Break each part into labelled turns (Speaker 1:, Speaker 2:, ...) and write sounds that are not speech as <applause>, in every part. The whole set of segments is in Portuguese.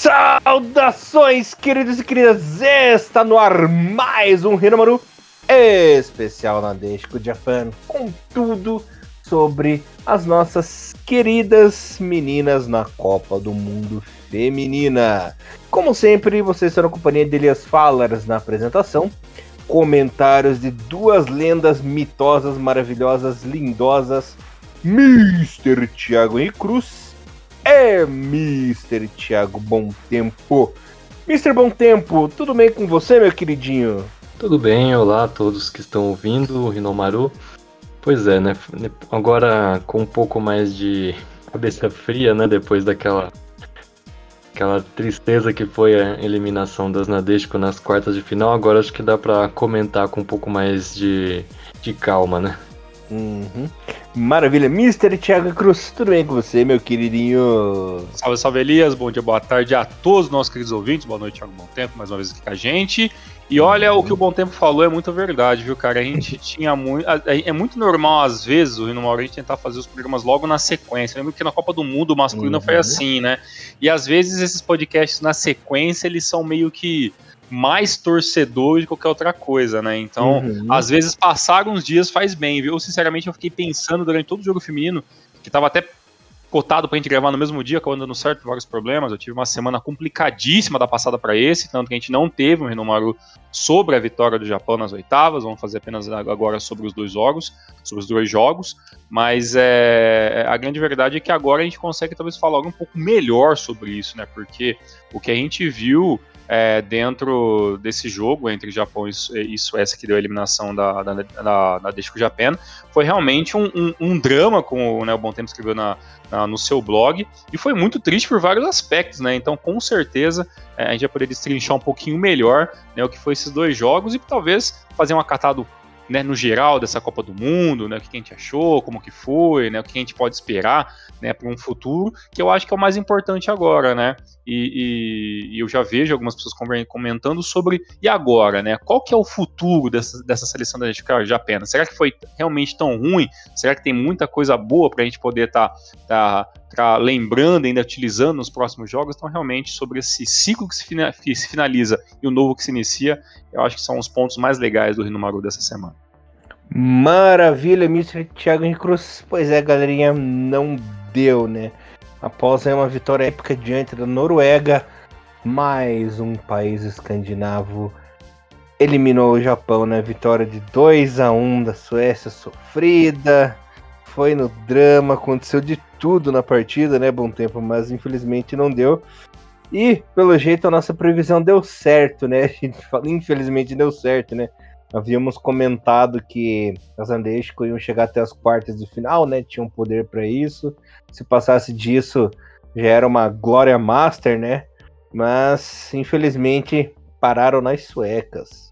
Speaker 1: Saudações, queridos e queridas! Está no ar mais um Rinomaru especial na Desco Japan com tudo sobre as nossas queridas meninas na Copa do Mundo Feminina. Como sempre, vocês na companhia de Elias Fallers na apresentação, comentários de duas lendas mitosas, maravilhosas, lindosas, Mr. Thiago Henrique Cruz é Mr. Thiago Bom Tempo. Mr. Bom Tempo, tudo bem com você, meu queridinho?
Speaker 2: Tudo bem, olá a todos que estão ouvindo o Rinomaru. Pois é, né? Agora com um pouco mais de cabeça fria, né? Depois daquela aquela tristeza que foi a eliminação das Nadeshko nas quartas de final, agora acho que dá para comentar com um pouco mais de, de calma, né?
Speaker 1: Uhum. Maravilha, Mr. Thiago Cruz, tudo bem com você, meu queridinho?
Speaker 3: Salve, salve Elias, bom dia, boa tarde a todos os nossos queridos ouvintes, boa noite, Thiago Bom Tempo, mais uma vez aqui com a gente. E olha, o que o Bom Tempo falou é muito verdade, viu, cara? A gente <laughs> tinha muito. É muito normal, às vezes, o Rino Mauro, a gente tentar fazer os programas logo na sequência. Lembra que na Copa do Mundo o masculino uhum. foi assim, né? E às vezes esses podcasts na sequência, eles são meio que mais torcedor de qualquer outra coisa, né? Então, uhum. às vezes, passar uns dias faz bem, viu? Eu, sinceramente, eu fiquei pensando durante todo o jogo feminino, que tava até cotado pra gente gravar no mesmo dia, acabou dando certo vários problemas. Eu tive uma semana complicadíssima da passada para esse, tanto que a gente não teve um Renomaru sobre a vitória do Japão nas oitavas. Vamos fazer apenas agora sobre os dois jogos, sobre os dois jogos. Mas é, a grande verdade é que agora a gente consegue talvez falar um pouco melhor sobre isso, né? Porque o que a gente viu é, dentro desse jogo entre Japão e, Suécia, que deu a eliminação da, da, da, da Disco Japan, foi realmente um, um, um drama, como né, o Bom Tempo escreveu na, na, no seu blog, e foi muito triste por vários aspectos, né? Então, com certeza, é, a gente vai poder destrinchar um pouquinho melhor né, o que foi esses dois jogos e talvez fazer um acatado né, no geral dessa Copa do Mundo, né, o que a gente achou, como que foi, né, o que a gente pode esperar, né, para um futuro, que eu acho que é o mais importante agora, né, e, e, e eu já vejo algumas pessoas comentando sobre, e agora, né, qual que é o futuro dessa, dessa seleção da Japena? Será que foi realmente tão ruim? Será que tem muita coisa boa para a gente poder estar tá, tá, lembrando, ainda utilizando nos próximos jogos? Então, realmente, sobre esse ciclo que se, finaliza e o novo que se inicia, eu acho que são os pontos mais legais do Rinomaru dessa semana.
Speaker 1: Maravilha, Mr. Thiago Cruz. Pois é, galerinha, não deu, né? Após uma vitória épica diante da Noruega, mais um país escandinavo eliminou o Japão, né? Vitória de 2 a 1 da Suécia sofrida. Foi no drama, aconteceu de tudo na partida, né? Bom tempo, mas infelizmente não deu. E, pelo jeito, a nossa previsão deu certo, né? <laughs> A gente fala, infelizmente deu certo, né? Havíamos comentado que as Andesco iam chegar até as quartas de final, né? Tinham poder para isso. Se passasse disso, já era uma glória master, né? Mas, infelizmente, pararam nas suecas.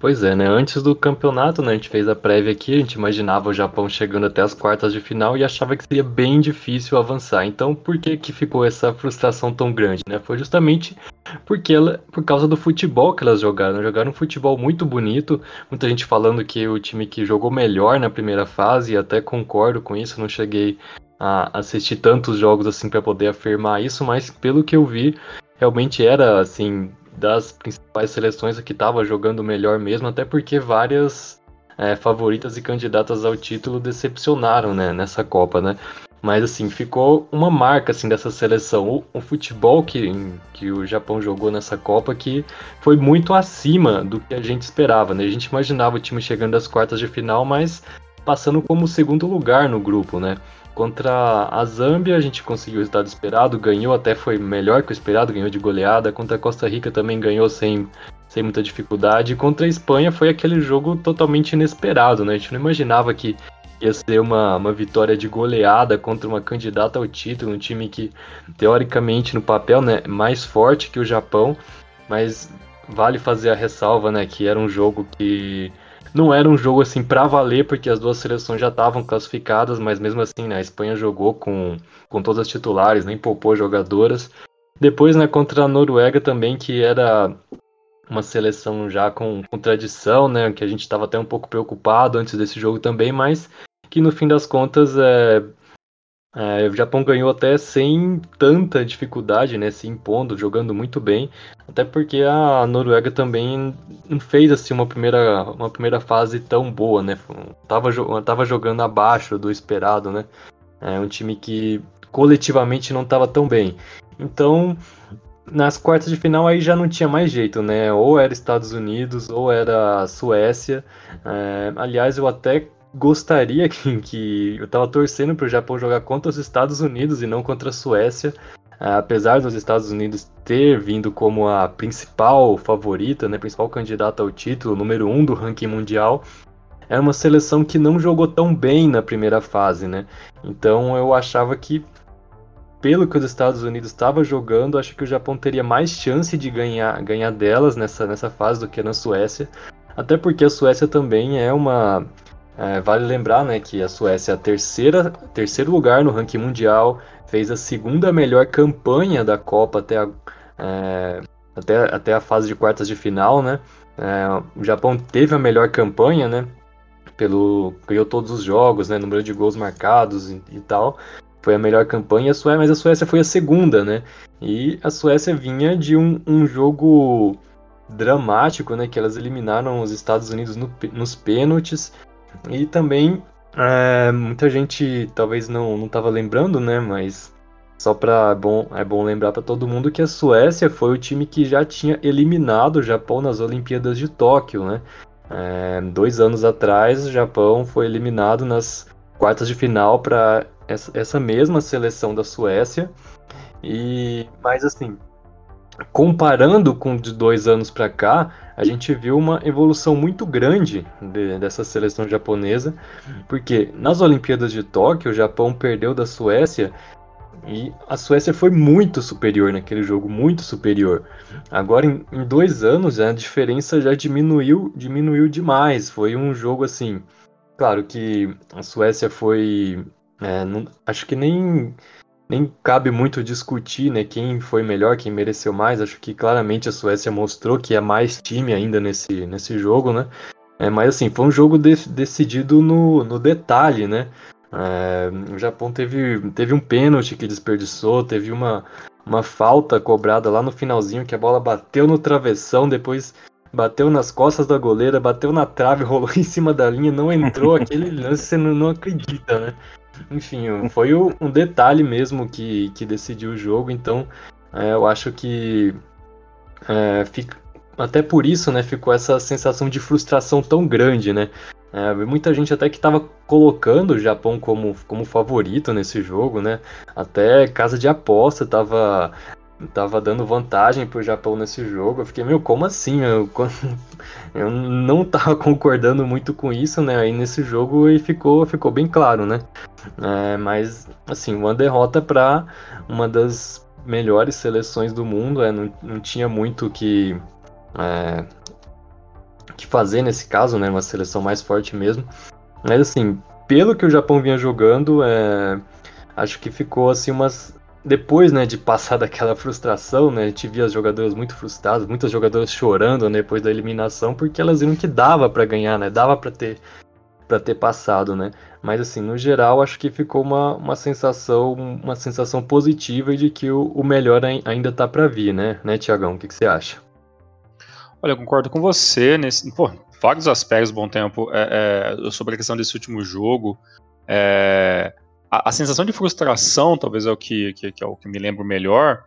Speaker 2: Pois é, né? Antes do campeonato, né, a gente fez a prévia aqui, a gente imaginava o Japão chegando até as quartas de final e achava que seria bem difícil avançar. Então, por que que ficou essa frustração tão grande, né? Foi justamente porque ela, por causa do futebol que elas jogaram. Jogaram um futebol muito bonito. Muita gente falando que o time que jogou melhor na primeira fase, e até concordo com isso, não cheguei a assistir tantos jogos assim para poder afirmar isso, mas pelo que eu vi, realmente era assim das principais seleções que estava jogando melhor mesmo, até porque várias é, favoritas e candidatas ao título decepcionaram né, nessa Copa, né? Mas assim, ficou uma marca assim dessa seleção. O, o, futebol que, que o Japão jogou nessa Copa que foi muito acima do que a gente esperava, né? A gente imaginava o time chegando às quartas de final, mas passando como segundo lugar no grupo, né? Contra a Zâmbia a gente conseguiu o resultado esperado, ganhou até foi melhor que o esperado, ganhou de goleada. Contra a Costa Rica também ganhou sem, sem muita dificuldade. Contra a Espanha foi aquele jogo totalmente inesperado, né? A gente não imaginava que ia ser uma, uma vitória de goleada contra uma candidata ao título, um time que teoricamente no papel né, mais forte que o Japão, mas vale fazer a ressalva né, que era um jogo que não era um jogo assim para valer, porque as duas seleções já estavam classificadas, mas mesmo assim, né, a Espanha jogou com, com todas as titulares, nem poupou jogadoras. Depois, né, contra a Noruega também, que era uma seleção já com, com tradição, né, que a gente estava até um pouco preocupado antes desse jogo também, mas que no fim das contas é, É, o Japão ganhou até sem tanta dificuldade, né? Se impondo, jogando muito bem. Até porque a Noruega também não fez assim uma primeira, uma primeira fase tão boa, né? Tava, tava jogando abaixo do esperado, né? É um time que coletivamente não estava tão bem. Então, nas quartas de final aí já não tinha mais jeito, né? Ou era Estados Unidos ou era Suécia. É, aliás, eu até gostaria <laughs> que, que eu tava torcendo para o Japão jogar contra os Estados Unidos e não contra a Suécia. Apesar dos Estados Unidos ter vindo como a principal favorita, né, principal candidata ao título, número um do ranking mundial, é uma seleção que não jogou tão bem na primeira fase, né? Então eu achava que pelo que os Estados Unidos estava jogando, acho que o Japão teria mais chance de ganhar, ganhar delas nessa, nessa fase do que na Suécia. Até porque a Suécia também é uma. É, vale lembrar né, que a Suécia é a terceira, terceiro lugar no ranking mundial, fez a segunda melhor campanha da Copa até a, é, até, até a fase de quartas de final. Né? É, o Japão teve a melhor campanha, né? Pelo, ganhou todos os jogos, né? Número de gols marcados e, e tal foi a melhor campanha, a Suécia, mas a Suécia foi a segunda, né? E a Suécia vinha de um, um jogo dramático, né? Que elas eliminaram os Estados Unidos no, nos pênaltis. E também é, muita gente talvez não estava lembrando, né? Mas só para bom é bom lembrar para todo mundo que a Suécia foi o time que já tinha eliminado o Japão nas Olimpíadas de Tóquio, né? É, dois anos atrás, o Japão foi eliminado nas quartas de final para essa mesma seleção da Suécia. E mas assim, comparando com de dois anos para cá, a gente viu uma evolução muito grande de, dessa seleção japonesa, porque nas Olimpíadas de Tóquio o Japão perdeu da Suécia e a Suécia foi muito superior naquele jogo, muito superior. Agora em, em dois anos a diferença já diminuiu, diminuiu demais. Foi um jogo assim, claro que a Suécia foi é, não, acho que nem, nem cabe muito discutir né, quem foi melhor, quem mereceu mais. Acho que claramente a Suécia mostrou que é mais time ainda nesse, nesse jogo, né? É, mas assim, foi um jogo de, decidido no, no detalhe, né? É, o Japão teve, teve um pênalti que desperdiçou, teve uma, uma falta cobrada lá no finalzinho que a bola bateu no travessão, depois bateu nas costas da goleira, bateu na trave, <laughs> rolou em cima da linha, não entrou. <laughs> Aquele lance você não, não acredita, né? Enfim, foi um detalhe mesmo que, que decidiu o jogo, então é, eu acho que é, fica, até por isso né, ficou essa sensação de frustração tão grande, né? É, muita gente até que estava colocando o Japão como, como favorito nesse jogo, né? Até casa de aposta estava tava dando vantagem pro Japão nesse jogo. Eu fiquei, meu, como assim? Eu, <laughs> eu não tava <laughs> concordando muito com isso, né? Aí nesse jogo e ficou, ficou bem claro, né? É, mas, assim, uma derrota para uma das melhores seleções do mundo, é, não, não tinha muito que, é, que fazer nesse caso, né? Uma seleção mais forte mesmo. Mas, assim, pelo que o Japão vinha jogando, é, acho que ficou, assim, umas depois, né, de passar <laughs> daquela frustração, né, a gente via as jogadoras muito frustradas, muitas jogadoras chorando né, depois da eliminação, porque elas viram que dava para ganhar, né, dava para ter para ter passado, né? Mas assim, no geral, acho que ficou uma, uma sensação uma sensação positiva de que o, o melhor ainda tá para vir, né? Né, Tiagão? O que, que, você acha?
Speaker 3: Olha, eu concordo com você nesse, pô, vários aspectos, bom tempo, é, é, sobre a questão desse último jogo. É, a, a, sensação de frustração, talvez é o que, que, que, é o que me lembro melhor,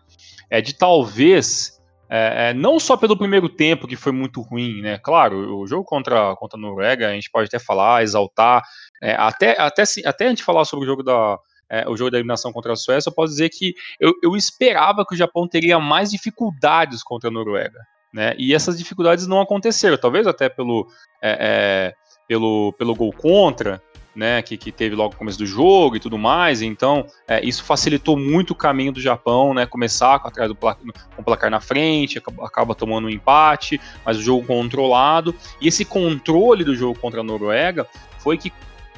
Speaker 3: é de talvez. É, é, não só pelo primeiro tempo, que foi muito ruim, né? Claro, o jogo contra, contra a Noruega, a gente pode até falar, exaltar, é, até, até, até a gente falar sobre o jogo da, é, o jogo da eliminação contra a Suécia, eu posso dizer que eu, eu, esperava que o Japão teria mais dificuldades contra a Noruega. Né? E essas dificuldades não aconteceram, talvez até pelo, é, é, pelo, pelo gol contra, né, que, que teve logo no começo do jogo e tudo mais. Então, é, isso facilitou muito o caminho do Japão, né, começar com, atrás do placar, com o placar na frente, acaba, acaba, tomando um empate, mas o jogo controlado. E esse controle do jogo contra a Noruega foi que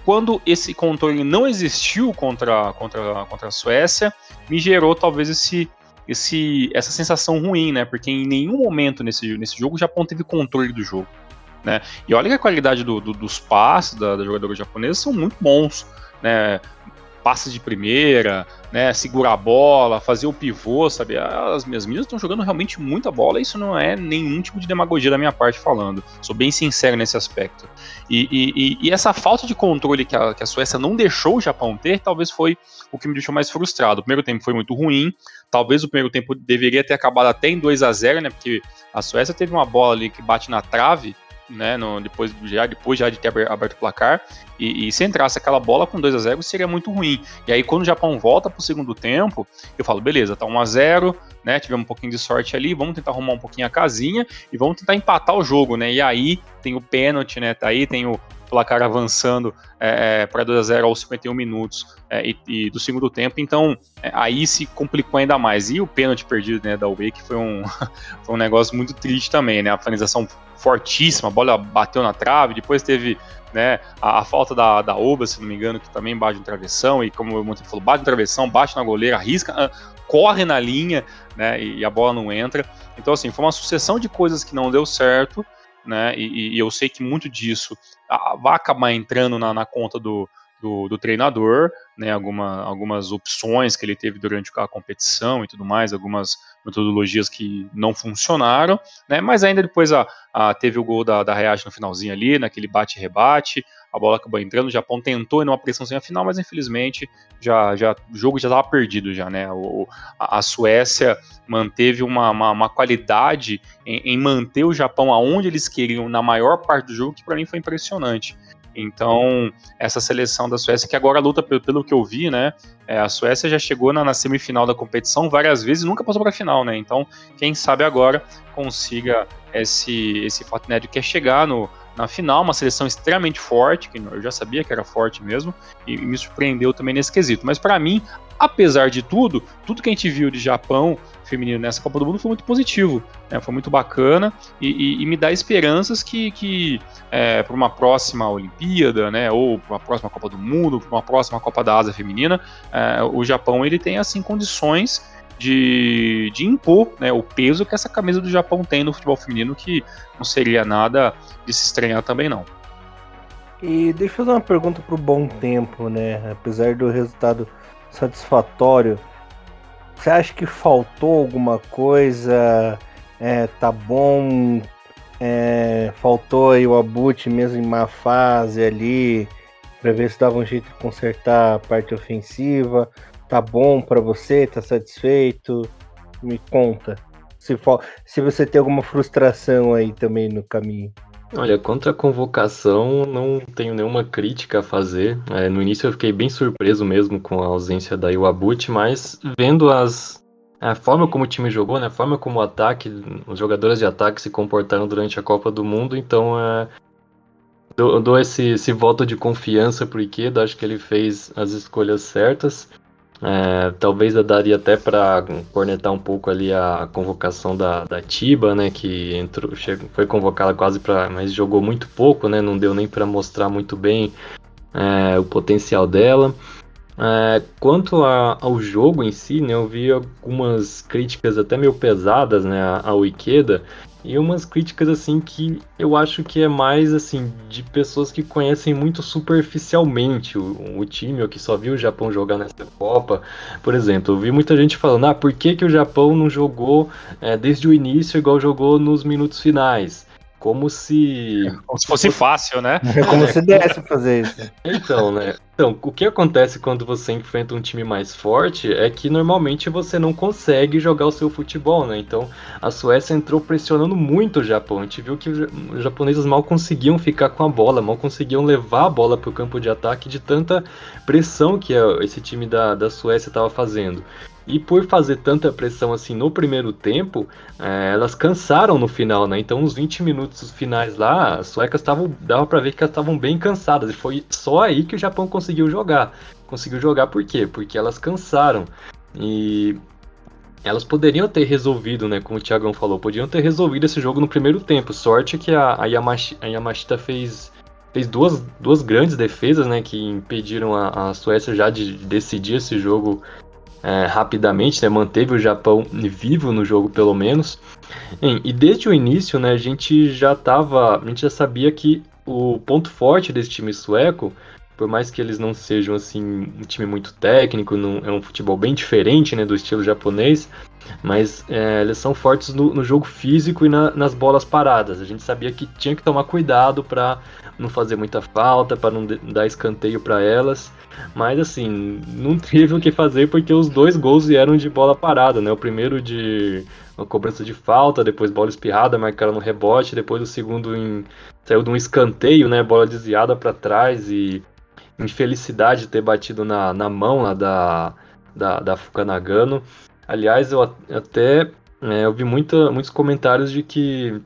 Speaker 3: quando esse controle não existiu contra, contra, contra a Suécia, me gerou talvez esse, esse, essa sensação ruim, né? Porque em nenhum momento nesse, nesse jogo o Japão teve controle do jogo. Né? E olha que a qualidade do, do, dos passes da, da jogadora japonesa são muito bons. Né? de primeira, né, segurar a bola, fazer o pivô, sabe? As minhas meninas estão jogando realmente muita bola, isso não é nenhum tipo de demagogia da minha parte falando. Sou bem sincero nesse aspecto. E, e, e essa falta de controle que a, que a Suécia não deixou o Japão ter, talvez foi o que me deixou mais frustrado. O primeiro tempo foi muito ruim, talvez o primeiro tempo deveria ter acabado até em 2 a 0 né? Porque a Suécia teve uma bola ali que bate na trave né, no, depois, já, depois já de ter aberto o placar, e, e se entrasse aquela bola com 2 a 0 seria muito ruim. E aí quando o Japão volta para o segundo tempo, eu falo, beleza, tá 1 a 0 né, tivemos um pouquinho de sorte ali, vamos tentar arrumar um pouquinho a casinha e vamos tentar empatar o jogo, né, e aí tem o pênalti, né, tá aí tem o placar avançando é, é para 2 a 0 aos 51 minutos é, e, e, do segundo tempo, então é, aí se complicou ainda mais. E o pênalti perdido né, da UE, que foi um, <laughs> foi um negócio muito triste também, né, a finalização fortíssima, a bola bateu na trave, depois teve né, a, a, falta da, da Oba, se não me engano, que também bate no travessão, e como o Monte falou, bate no travessão, bate na goleira, arrisca, ah, corre na linha, né, e, e, a bola não entra. Então, assim, foi uma sucessão de coisas que não deu certo, né, e, e eu sei que muito disso a, vai acabar entrando na, na conta do, do, do, treinador, né, alguma, algumas opções que ele teve durante a competição e tudo mais, algumas metodologias que não funcionaram, né, mas ainda depois a, a teve o gol da, da Reage no finalzinho ali, naquele bate-rebate, a bola acabou entrando, o Japão tentou ir numa pressãozinha final, mas infelizmente já, já, o jogo já estava perdido já, né, o, a, a Suécia manteve uma, uma, uma qualidade em, em manter o Japão aonde eles queriam na maior parte do jogo, que para mim foi impressionante. Então, essa seleção da Suécia, que agora luta pelo, pelo que eu vi, né? É, a Suécia já chegou na, na, semifinal da competição várias vezes e nunca passou para a final, né? Então, quem sabe agora consiga esse, esse fato que é chegar no, na final, uma seleção extremamente forte, que eu já sabia que era forte mesmo, e, me surpreendeu também nesse quesito. Mas para mim, apesar de tudo, tudo que a gente viu de Japão feminino nessa Copa do Mundo foi muito positivo, né? foi muito bacana e, e, e, me dá esperanças que, que é, para uma próxima Olimpíada, né, ou para uma próxima Copa do Mundo, para uma próxima Copa da Ásia feminina, é, o Japão ele tem assim condições de, de impor né, o peso que essa camisa do Japão tem no futebol feminino, que não seria nada de se estranhar também não.
Speaker 1: E deixa eu fazer uma pergunta pro bom tempo, né? Apesar do resultado satisfatório, você acha que faltou alguma coisa? É, tá bom? É, faltou aí o Abut mesmo em má fase ali, para ver se dava um jeito de consertar a parte ofensiva. Tá bom para você? Tá satisfeito? Me conta. Se, for, se você tem alguma frustração aí também no caminho.
Speaker 2: Olha, contra a convocação, não tenho nenhuma crítica a fazer. É, no início eu fiquei bem surpreso mesmo com a ausência da Iwabuchi, mas vendo as, a forma como o time jogou, né, a forma como o ataque, os jogadores de ataque se comportaram durante a Copa do Mundo, então é, dou, dou esse, esse voto de confiança pro Ikeda, acho que ele fez as escolhas certas. É, talvez eu daria até para cornetar um pouco ali a convocação da, da Tiba, né, que entrou, chegou, foi convocada quase para, mas jogou muito pouco, né, não deu nem para mostrar muito bem é, o potencial dela. É, quanto a, ao jogo em si, né, eu vi algumas críticas até meio pesadas né, ao Ikeda, e umas críticas assim que eu acho que é mais assim de pessoas que conhecem muito superficialmente o, o time ou que só viu o Japão jogar nessa Copa. Por exemplo, eu vi muita gente falando: ah, por que, que o Japão não jogou é, desde o início igual jogou nos minutos finais? Como se.
Speaker 3: Como se fosse fácil, né?
Speaker 1: É como se desse fazer isso.
Speaker 2: Então, né? Então, o que acontece quando você enfrenta um time mais forte é que normalmente você não consegue jogar o seu futebol, né? Então, a Suécia entrou pressionando muito o Japão. A gente viu que os japoneses mal conseguiam ficar com a bola, mal conseguiam levar a bola para o campo de ataque de tanta pressão que esse time da, da Suécia estava fazendo. E por fazer tanta pressão assim no primeiro tempo, é, elas cansaram no final, né? Então, os 20 minutos finais lá, as suecas estavam. dava para ver que elas estavam bem cansadas. E foi só aí que o Japão conseguiu jogar. Conseguiu jogar por quê? Porque elas cansaram. E elas poderiam ter resolvido, né? Como o Thiagão falou, podiam ter resolvido esse jogo no primeiro tempo. Sorte que a, a, Yamashita, a Yamashita fez, fez duas, duas grandes defesas, né? Que impediram a, a Suécia já de decidir esse jogo é, rapidamente, né, manteve o Japão vivo no jogo pelo menos. e desde o início, né, a gente já tava, a gente já sabia que o ponto forte desse time sueco por mais que eles não sejam assim um time muito técnico, não, é um futebol bem diferente né, do estilo japonês, mas é, eles são fortes no, no jogo físico e na, nas bolas paradas. A gente sabia que tinha que tomar cuidado para não fazer muita falta, para não dar escanteio para elas. Mas assim, não <laughs> teve o que fazer porque os dois gols vieram de bola parada, né? O primeiro de uma cobrança de falta, depois bola espirrada, marcaram no rebote, depois o segundo em, saiu de um escanteio, né? Bola desviada para trás e infelicidade de ter batido na, na mão lá da, da, da Fukanagano. Aliás, eu até é, vi muita, muitos comentários de que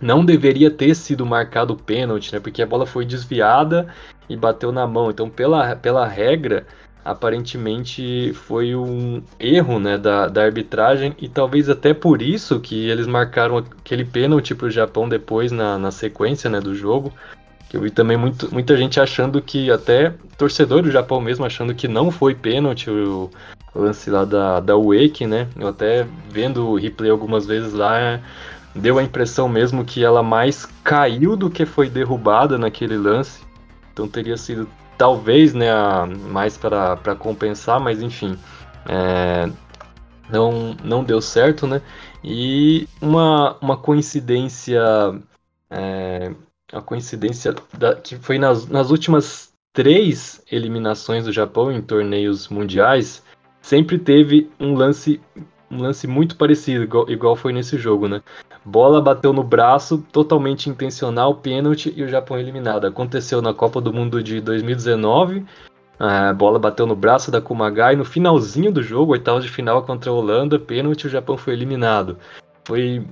Speaker 2: não deveria ter sido marcado o pênalti, né? Porque a bola foi desviada e bateu na mão. Então, pela, pela regra, aparentemente foi um erro né, da, da arbitragem e talvez até por isso que eles marcaram aquele pênalti para o Japão depois na, na sequência né, do jogo. Eu vi também muito, muita gente achando que, até torcedor do Japão mesmo, achando que não foi pênalti o, lance lá da, da Wake, né? Eu até vendo o replay algumas vezes lá, deu a impressão mesmo que ela mais caiu do que foi derrubada naquele lance. Então teria sido talvez né, mais para compensar, mas enfim. É, não, não deu certo, né? E uma, uma coincidência é, a coincidência da, que foi nas, nas últimas três eliminações do Japão em torneios mundiais, sempre teve um lance um lance muito parecido, igual, igual foi nesse jogo, né? Bola bateu no braço, totalmente intencional, pênalti e o Japão eliminado. Aconteceu na Copa do Mundo de 2019. A bola bateu no braço da Kumagai no finalzinho do jogo, oitavo de final contra a Holanda, pênalti, e o Japão foi eliminado foi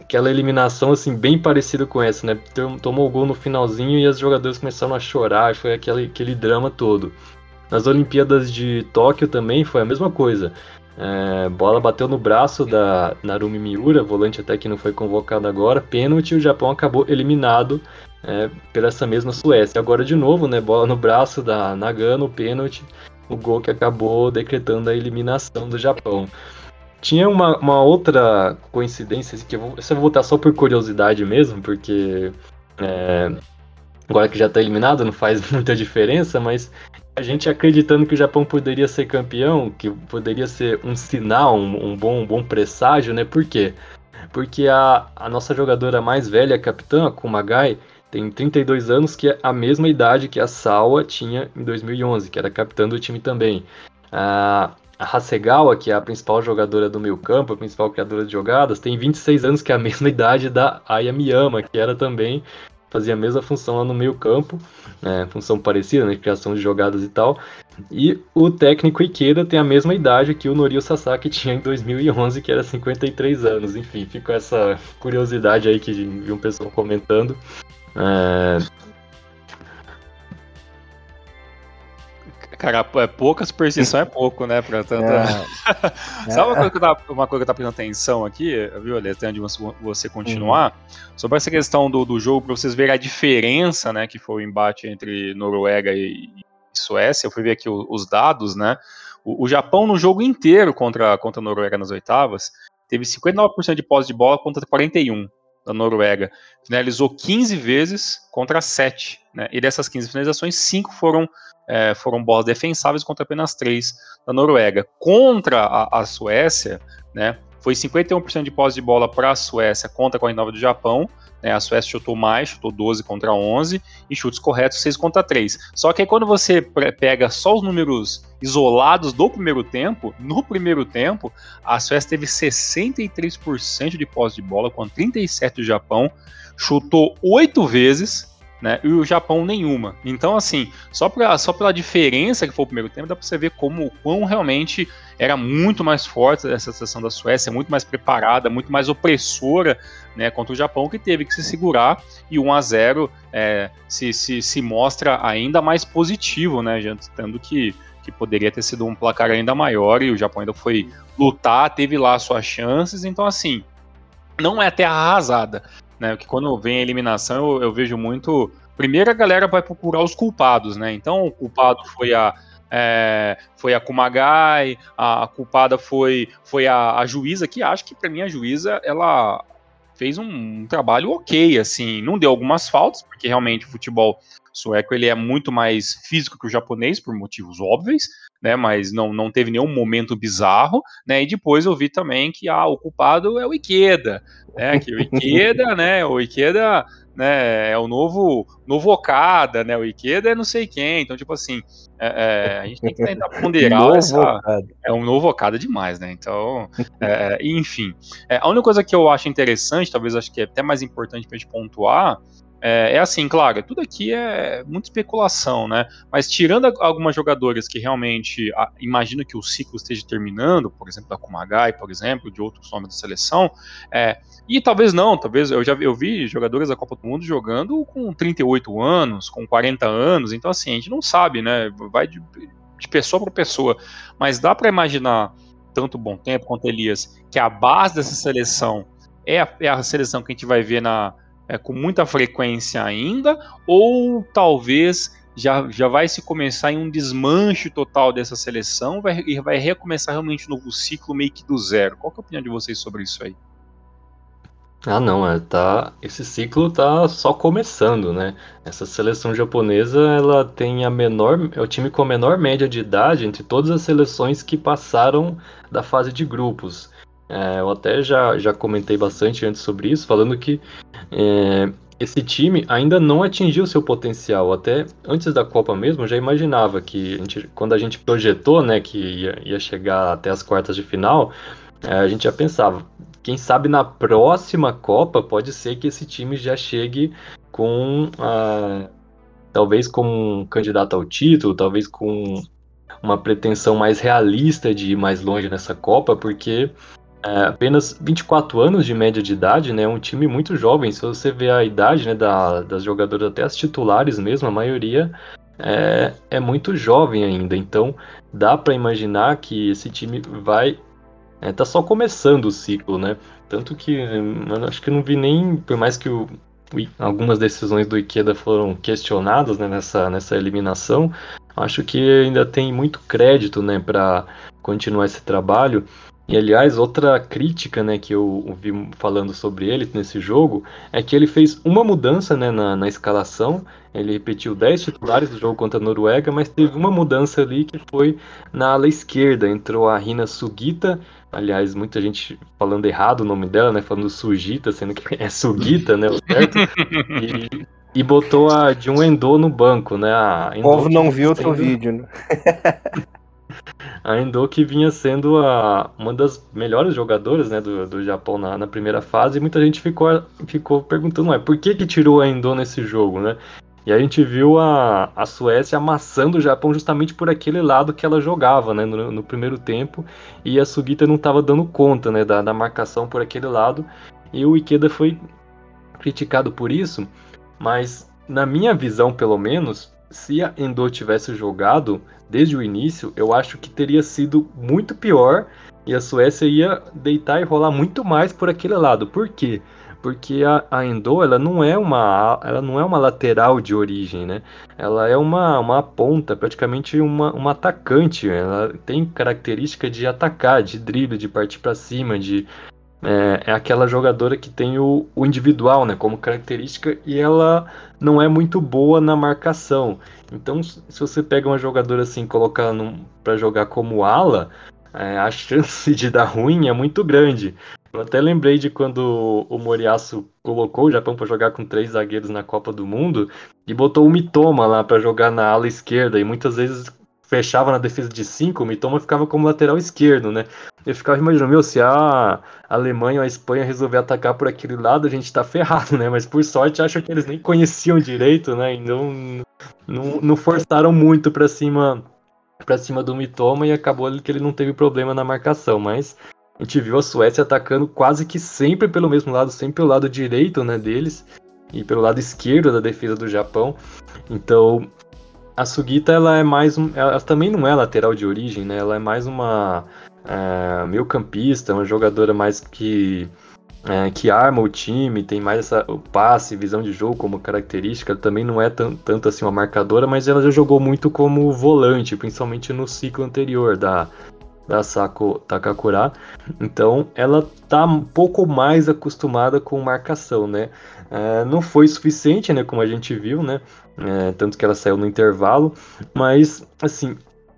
Speaker 2: aquela eliminação assim bem parecida com essa, né? Tomou o gol no finalzinho e os jogadores começaram a chorar, foi aquele, aquele drama todo. Nas Olimpíadas de Tóquio também foi a mesma coisa. É, bola bateu no braço da Narumi Miura, volante até que não foi convocado agora, pênalti o Japão acabou eliminado é, pela essa mesma Suécia. Agora de novo, né? Bola no braço da Nagano, pênalti, o gol que acabou decretando a eliminação do Japão. Tinha uma, uma outra coincidência, que eu vou, eu vou voltar só por curiosidade mesmo, porque é, agora que já está eliminado não faz <laughs> muita diferença, mas a gente acreditando que o Japão poderia ser campeão, que poderia ser um sinal, um, um bom, um bom presságio, né? Por quê? Porque a, a nossa jogadora mais velha, a capitã, a Kumagai, tem 32 anos, que é a mesma idade que a Sawa tinha em 2011, que era capitã do time também. Ah, a Hasegawa, que é a principal jogadora do meio campo, a principal criadora de jogadas, tem 26 anos, que é a <laughs> mesma idade da Aya Miyama, que era também fazia a mesma função lá no meio campo, é, função parecida, né, criação de jogadas e tal. E o técnico Ikeda tem a mesma idade que o Norio Sasaki <laughs> tinha em 2011, que era 53 anos. Enfim, ficou essa curiosidade aí que vi um pessoal comentando. É,
Speaker 3: Cara, é pouca superstição é pouco, né? Pra <laughs> tanta... É. Sabe uma coisa, que eu tava, uma coisa que eu tava prestando atenção aqui, viu, Alê, antes de você continuar? Uhum. Sobre essa questão do, do jogo, pra vocês verem a diferença, né, que foi o embate entre Noruega e, e Suécia. Eu fui ver aqui os, os dados, né? O, o, Japão, no jogo inteiro contra, contra a Noruega nas oitavas, teve 59% de posse de bola contra 41% da Noruega. Finalizou 15 vezes contra 7. Né? E dessas 15 finalizações, 5 foram é, foram bolas defensáveis contra apenas três da Noruega. Contra a, a Suécia, né, foi 51% de posse de bola para a Suécia contra a 49% do Japão. Né, a Suécia chutou mais, chutou 12 contra 11, e chutes corretos 6 contra 3. Só que aí quando você pega só os números isolados do primeiro tempo, no primeiro tempo, a Suécia teve 63% de posse de bola, com 37% do Japão, chutou 8 vezes, né? E o Japão nenhuma. Então, assim, só, pra, só pela diferença que foi o primeiro tempo, dá pra você ver como quão realmente era muito mais forte essa seleção da Suécia, muito mais preparada, muito mais opressora né, contra o Japão, que teve que se segurar e 1 a 0 é, se, se, se mostra ainda mais positivo, né? Tendo que, que poderia ter sido um placar ainda maior e o Japão ainda foi lutar, teve lá suas chances, então assim. Não é terra arrasada, né? Que quando vem a eliminação, eu, eu, vejo muito. Primeiro a galera vai procurar os culpados, né? Então o culpado foi a. É, foi a Kumagai, a, a culpada foi, foi a, a, juíza, que acho que para mim a juíza ela fez um, um, trabalho ok, assim, não deu algumas faltas, porque realmente o futebol sueco ele é muito mais físico que o japonês, por motivos óbvios, né? Mas não, não teve nenhum momento bizarro, né? E depois eu vi também que ah, o culpado é o Ikeda, né? Que o Ikeda, né? O Ikeda né, é o novo, novo Okada, né, o Ikeda é não sei quem, então, tipo assim, é, é, a gente tem que tentar ponderar essa, é um novo Okada demais, né, então, é, enfim, é, a única coisa que eu acho interessante, talvez acho que é até mais importante pra gente pontuar, é, é, assim, claro, tudo aqui é muita especulação, né? Mas tirando algumas jogadoras que realmente a, imagino que o ciclo esteja terminando, por exemplo, da Kumagai, por exemplo, de outros nomes da seleção, é, e talvez não, talvez eu já eu vi jogadoras da Copa do Mundo jogando com 38 anos, com 40 anos, então assim, a gente não sabe, né? Vai de, de pessoa para pessoa, mas dá para imaginar tanto Bom Tempo quanto Elias que a base dessa seleção é a, é a seleção que a gente vai ver na é, com muita frequência ainda, ou talvez já, já vai se começar em um desmanche total dessa seleção vai, e vai recomeçar realmente um novo ciclo meio que do zero. Qual é a opinião de vocês sobre isso aí?
Speaker 2: Ah, não, é, tá, esse ciclo tá só começando, né? Essa seleção japonesa, ela tem a menor, é o time com a menor média de idade entre todas as seleções que passaram da fase de grupos. É, eu até já, já comentei bastante antes sobre isso, falando que é, esse time ainda não atingiu seu potencial. Até antes da Copa mesmo, eu já imaginava que a gente, quando a gente projetou né, que ia, ia chegar até as quartas de final, é, a gente já pensava, quem sabe na próxima Copa pode ser que esse time já chegue com talvez com um candidato ao título, talvez com uma pretensão mais realista de ir mais longe nessa Copa, porque é, apenas 24 anos de média de idade, né? Um time muito jovem. Se você vê a idade né, da, das jogadoras, até as titulares mesmo, a maioria é, é muito jovem ainda. Então dá para imaginar que esse time vai. É, tá só começando o ciclo, né? Tanto que eu acho que não vi nem, por mais que o, algumas decisões do Ikeda foram questionadas né, nessa, nessa eliminação, acho que ainda tem muito crédito né, para continuar esse trabalho. E aliás, outra crítica né, que eu vi falando sobre ele nesse jogo é que ele fez uma mudança né, na, na escalação. Ele repetiu 10 titulares do jogo contra a Noruega, mas teve uma mudança ali que foi na ala esquerda. Entrou a Rina Sugita, aliás, muita gente falando errado o nome dela, né? Falando Sugita, sendo que é Sugita, né? O certo. E, e botou a Jun Endo no banco, né?
Speaker 1: o povo não viu outro vídeo, né? <laughs>
Speaker 2: a Endo que vinha sendo a, uma das melhores jogadoras né, do, do Japão na, na primeira fase, e muita gente ficou, ficou perguntando, ué, por que, que tirou a Endo nesse jogo, né? E a gente viu a, a Suécia amassando o Japão justamente por aquele lado que ela jogava, né, no, no primeiro tempo, e a Sugita não estava dando conta, né, da, da marcação por aquele lado, e o Ikeda foi criticado por isso, mas na minha visão, pelo menos, se a Endo tivesse jogado desde o início, eu acho que teria sido muito pior e a Suécia ia deitar e rolar muito mais por aquele lado. Por quê? Porque a, a Endo, ela não é uma ela não é uma lateral de origem, né? Ela é uma, uma ponta, praticamente uma, uma atacante. Ela tem característica de atacar, de drible, de partir para cima, de é, é, aquela jogadora que tem o, o, individual né, como característica e ela não é muito boa na marcação. Então, se você pega uma jogadora assim e coloca para jogar como ala, é, a chance de dar ruim é muito grande. Eu até lembrei de quando o Moriaço colocou o Japão para jogar com três zagueiros na Copa do Mundo e botou o Mitoma lá para jogar na ala esquerda e muitas vezes fechava na defesa de 5, o Mitoma ficava como lateral esquerdo, né? Eu ficava imaginando, meu, se a Alemanha ou a Espanha resolver atacar por aquele lado, a gente tá ferrado, né? Mas por sorte, acho que eles nem conheciam direito, né? E não, não, não forçaram muito para cima para cima do Mitoma e acabou que ele não teve problema na marcação, mas a gente viu a Suécia atacando quase que sempre pelo mesmo lado, sempre pelo lado direito, né, deles e pelo lado esquerdo da defesa do Japão. Então, a Sugita ela é mais um, ela também não é lateral de origem, né? Ela é mais uma é, meio campista, uma jogadora mais que é, que arma o time, tem mais essa o passe, visão de jogo como característica. Também não é tanto assim uma marcadora, mas ela já jogou muito como volante, principalmente no ciclo anterior da da Sako Takakura. Então ela tá um pouco mais acostumada com marcação, né? É, não foi suficiente, né? Como a gente viu, né? É, tanto que ela saiu no intervalo, mas assim.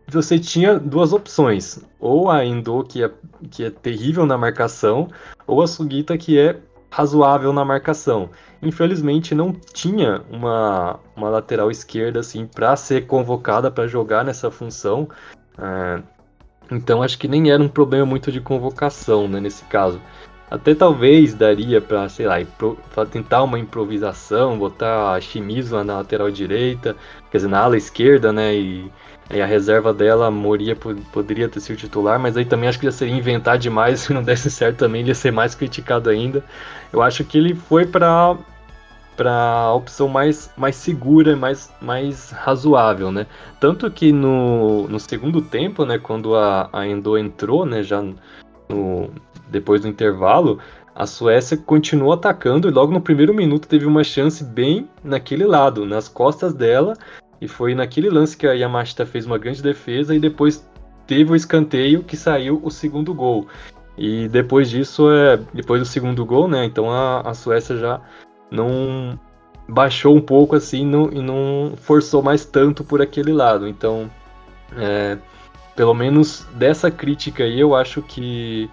Speaker 2: Você tinha duas opções, ou a Endo, que é, que é terrível na marcação, ou a Sugita, que é razoável na marcação. Infelizmente não tinha uma, uma lateral esquerda assim para ser convocada para jogar nessa função. É, então acho que nem era um problema muito de convocação, né, nesse caso. Até talvez daria para, sei lá, tentar uma improvisação, botar a Shimizu na lateral direita, quer dizer, na ala esquerda, né, e, e a reserva dela, Moria, poderia ter sido titular, mas aí também acho que já seria inventar demais, <laughs> se não desse certo também ele ia ser mais criticado ainda. Eu acho que ele foi para para a opção mais, mais segura mais, mais razoável, né? Tanto que no, no segundo tempo, né, quando a, a Endo entrou, né, já no, depois do intervalo, a Suécia continuou atacando e logo no primeiro minuto teve uma chance bem naquele lado, nas costas dela, e foi naquele lance que a Yamashita fez uma grande defesa e depois teve o escanteio que saiu o segundo gol. E depois disso, é, depois do segundo gol, né? Então a, a Suécia já não baixou um pouco assim não, e não forçou mais tanto por aquele lado. Então, é, pelo menos dessa crítica aí, eu acho que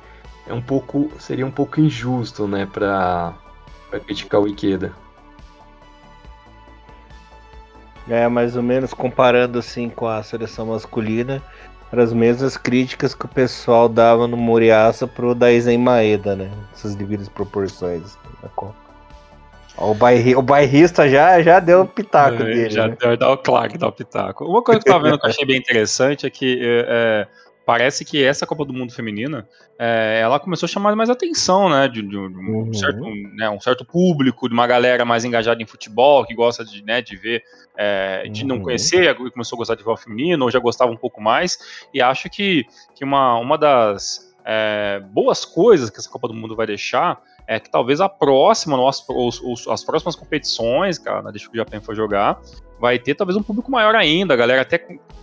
Speaker 2: é um pouco seria um pouco injusto, né, para criticar o Ikeda.
Speaker 1: É, mais ou menos comparando assim com a seleção masculina, eram as mesmas críticas que o pessoal dava no Moriaça pro Daisen Maeda, né? Essas devidas proporções da Copa. O, bairri, o bairrista já, já deu o pitaco é, dele.
Speaker 3: Já
Speaker 1: né?
Speaker 3: deu, deu o claque, dá o pitaco. Uma coisa que eu tava vendo que eu achei bem interessante é que é, é, parece que essa Copa do Mundo Feminina é, ela começou a chamar mais atenção, né? De, de, de um, uhum. certo, né, um certo público, de uma galera mais engajada em futebol, que gosta de, né, de ver, é, de uhum. não conhecer, e começou a gostar de futebol feminino, ou já gostava um pouco mais. E acho que, que uma, uma das é, boas coisas que essa Copa do Mundo vai deixar é que talvez a próxima, os, os, as próximas competições, cara, deixa que o Japão for jogar, vai ter talvez um público maior ainda, a galera até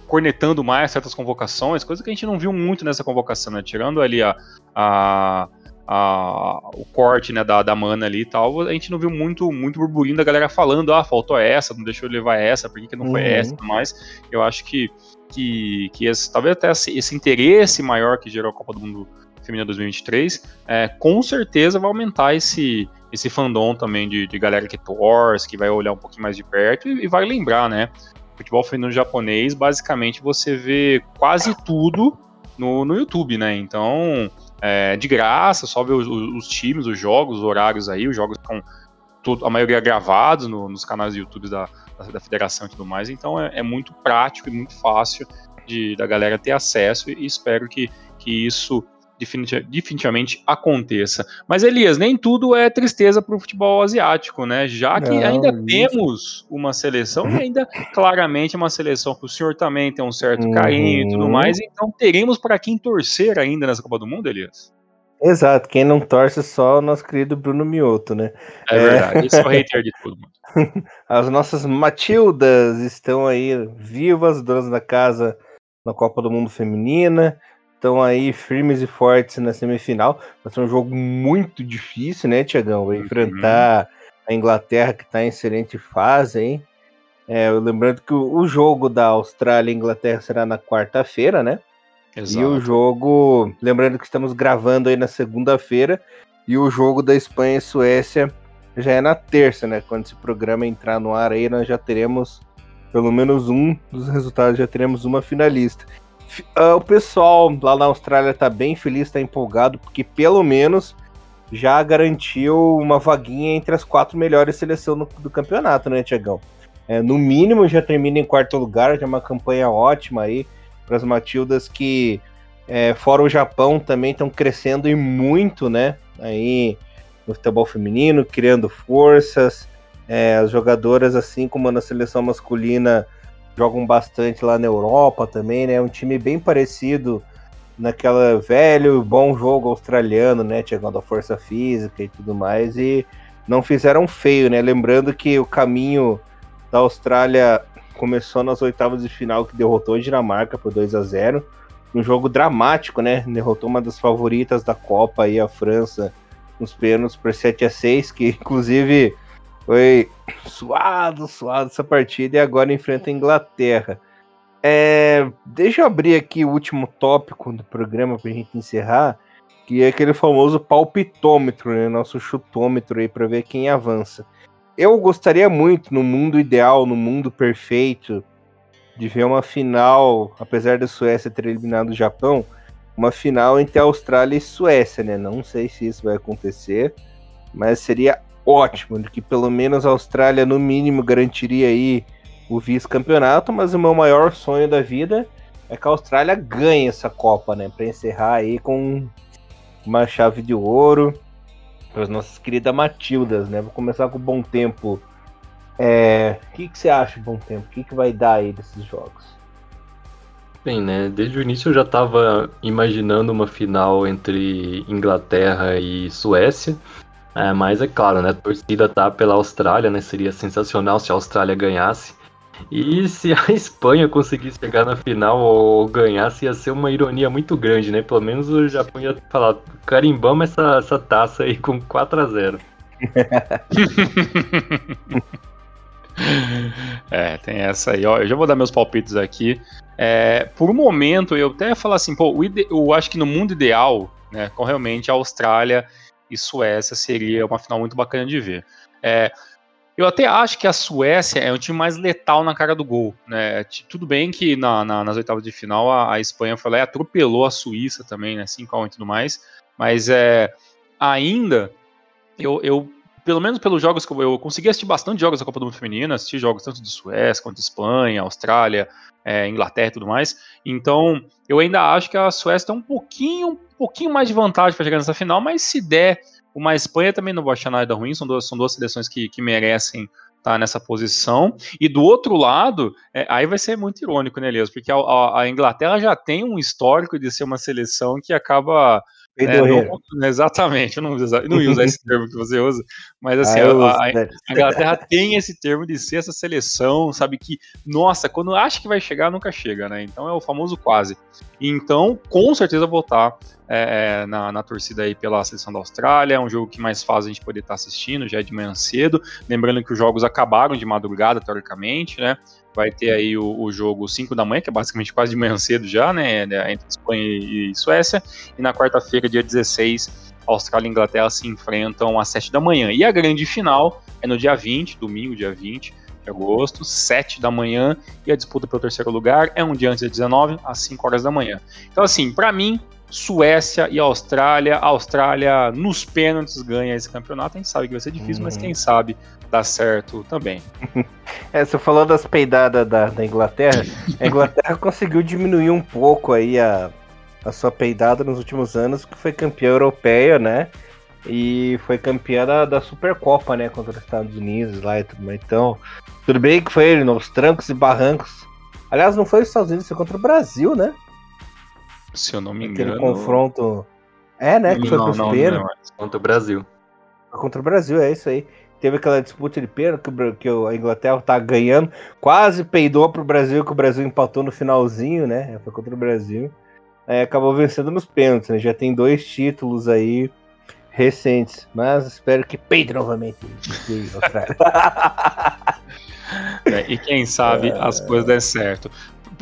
Speaker 3: cornetando mais certas convocações, coisa que a gente não viu muito nessa convocação, né? Tirando ali a, a, a, o corte né, da, da mana ali e tal, a gente não viu muito, muito burburinho da galera falando, ah, faltou essa, não deixou eu levar essa, por que, que não uhum. foi essa, mas eu acho que, que, que esse, talvez até esse, esse interesse maior que gerou a Copa do Mundo Feminina 2023, é, com certeza vai aumentar esse, esse fandom também de, de galera que torce, que vai olhar um pouquinho mais de perto e, e vai lembrar, né? Futebol feminino japonês, basicamente você vê quase tudo no, no YouTube, né? Então, é, de graça, só ver os, os, times, os jogos, os horários aí, os jogos tudo, a maioria gravados no, nos canais do YouTube da, da, da, federação e tudo mais. Então é, é, muito prático e muito fácil de, da galera ter acesso e espero que, que isso definitivamente aconteça. Mas, Elias, nem tudo é tristeza para o futebol asiático, né? Já que Não, ainda isso. temos uma seleção e ainda claramente uma seleção que o senhor também tem um certo uhum. carinho e tudo mais, então teremos para quem torcer ainda nessa Copa do Mundo, Elias?
Speaker 1: Exato, quem não torce só o nosso querido Bruno Mioto, né?
Speaker 3: É, é... verdade, esse é o hater de tudo. <laughs>
Speaker 1: As nossas Matildas estão aí vivas, donas da casa na Copa do Mundo Feminina estão aí firmes e fortes na semifinal. Vai ser um jogo muito difícil, né, Tiagão? Vai uhum. enfrentar a Inglaterra, que está em excelente fase, hein? É, lembrando que o, o, jogo da Austrália e Inglaterra será na quarta-feira, né? Exato. E o jogo, lembrando que estamos gravando aí na segunda-feira, e o jogo da Espanha e Suécia já é na terça, né? Quando esse programa entrar no ar aí, nós já teremos pelo menos um dos resultados, já teremos uma finalista. Uh, o pessoal lá na Austrália tá bem feliz, tá empolgado, porque pelo menos já garantiu uma vaguinha entre as quatro melhores seleções do campeonato, né, Tiagão? É, no mínimo já termina em quarto lugar, já é uma campanha ótima aí para as Matildas que, é, fora o Japão, também estão crescendo e muito, né? Aí no futebol feminino, criando forças. É, as jogadoras, assim como na seleção masculina, jogam bastante lá na Europa também, né? Um time bem parecido naquela velho bom jogo australiano, né? Chegando a força física e tudo mais, e não fizeram feio, né? Lembrando que o caminho da Austrália começou nas oitavas de final, que derrotou a Dinamarca por 2 a 0 um jogo dramático, né? Derrotou uma das favoritas da Copa aí, a França, nos pênaltis por 7 a 6 que inclusive foi suado, suado essa partida e agora enfrenta a Inglaterra. É, deixa eu abrir aqui o último tópico do programa para a gente encerrar, que é aquele famoso palpitômetro, né? Nosso chutômetro aí para ver quem avança. Eu gostaria muito, no mundo ideal, no mundo perfeito, de ver uma final, apesar da Suécia ter eliminado o Japão, uma final entre Austrália e Suécia, né? Não sei se isso vai acontecer, mas seria ótimo, que pelo menos a Austrália, no mínimo, garantiria aí o vice-campeonato, mas o meu maior sonho da vida é que a Austrália ganhe essa Copa, né? Para encerrar aí com uma chave de ouro para as nossas queridas Matildas, né? Vou começar com o bom tempo é, o que, que você acha, Bom Tempo? O que, que vai dar aí desses jogos?
Speaker 2: Bem, né? Desde o início eu já estava imaginando uma final entre Inglaterra e Suécia. É, mas é claro, né? A torcida tá pela Austrália, né? Seria sensacional se a Austrália ganhasse. E se a <laughs> Espanha conseguisse chegar na final ou ganhasse, ia ser uma ironia muito grande, né? Pelo menos o Japão ia falar, carimbamos essa, essa taça aí com 4 a 0 <laughs>
Speaker 3: é, tem essa aí. Ó, eu já vou dar meus palpites aqui. É, por um momento, eu até ia falar assim, pô, eu acho que no mundo ideal, né, com realmente a Austrália e Suécia seria uma final muito bacana de ver. É, eu até acho que a Suécia é o time mais letal na cara do gol. Né? Tudo bem que na, na, nas oitavas de final a, a Espanha foi lá e atropelou a Suíça também, né? 5x1 e tudo mais. Mas é, ainda eu, eu pelo menos pelos jogos que eu, eu consegui assistir bastante jogos da Copa do Mundo Feminina, assisti jogos tanto de Suécia quanto de Espanha, Austrália, é, Inglaterra e tudo mais. Então, eu ainda acho que a Suécia tem um pouquinho, um pouquinho mais de vantagem para chegar nessa final, mas se der uma Espanha também não vou achar nada ruim, são duas, são duas seleções que, que merecem estar tá nessa posição. E do outro lado, é, aí vai ser muito irônico, né, Elias? Porque a, a, a Inglaterra já tem um histórico de ser uma seleção que acaba é, não, exatamente, eu não, não ia usar esse <laughs> termo que você usa, mas assim, ah, a, a, a, Inglaterra tem esse termo de ser essa seleção, sabe, que, nossa, quando acha que vai chegar, nunca chega, né? Então é o famoso quase. Então, com certeza vou estar é, é, na, na, torcida aí pela seleção da Austrália, é um jogo que mais fácil a gente poder estar assistindo, já é de manhã cedo, lembrando que os jogos acabaram de madrugada, teoricamente, né? Vai ter aí o, o jogo 5 da manhã, que é basicamente quase de manhã cedo já, né, né entre Espanha e Suécia, e na quarta-feira, dia 16, Austrália e Inglaterra se enfrentam às 7 da manhã. E a grande final é no dia 20, domingo, dia 20 de agosto, 7 da manhã, e a disputa pelo terceiro lugar é um dia antes das 19, às 5 horas da manhã. Então, assim, para mim, Suécia e Austrália. A Austrália nos pênaltis ganha esse campeonato. A gente sabe que vai ser difícil, mas quem sabe dá certo também. <laughs>
Speaker 1: É, você falou das peidadas da, da Inglaterra. A Inglaterra <laughs> conseguiu diminuir um pouco aí a, a sua peidada nos últimos anos, que foi campeã europeia, né? E foi campeã da, da Supercopa, né? Contra os Estados Unidos lá e tudo mais. Então, tudo bem que foi ele nos trancos e barrancos. Aliás, não foi os Estados Unidos, foi contra o Brasil, né?
Speaker 3: Se eu não me
Speaker 1: Aquele
Speaker 3: engano.
Speaker 1: confronto. É, né? Que foi não,
Speaker 2: pros pênaltis. Contra o Brasil.
Speaker 1: Contra o Brasil, é isso aí. Teve aquela disputa de pênalti que, que a Inglaterra tá ganhando. Quase peidou pro Brasil, que o Brasil empatou no finalzinho, né? Foi contra o Brasil. Aí acabou vencendo nos pênaltis, né? Já tem dois títulos aí recentes. Mas espero que peide novamente. <laughs>
Speaker 3: é, e quem sabe as coisas dêem certo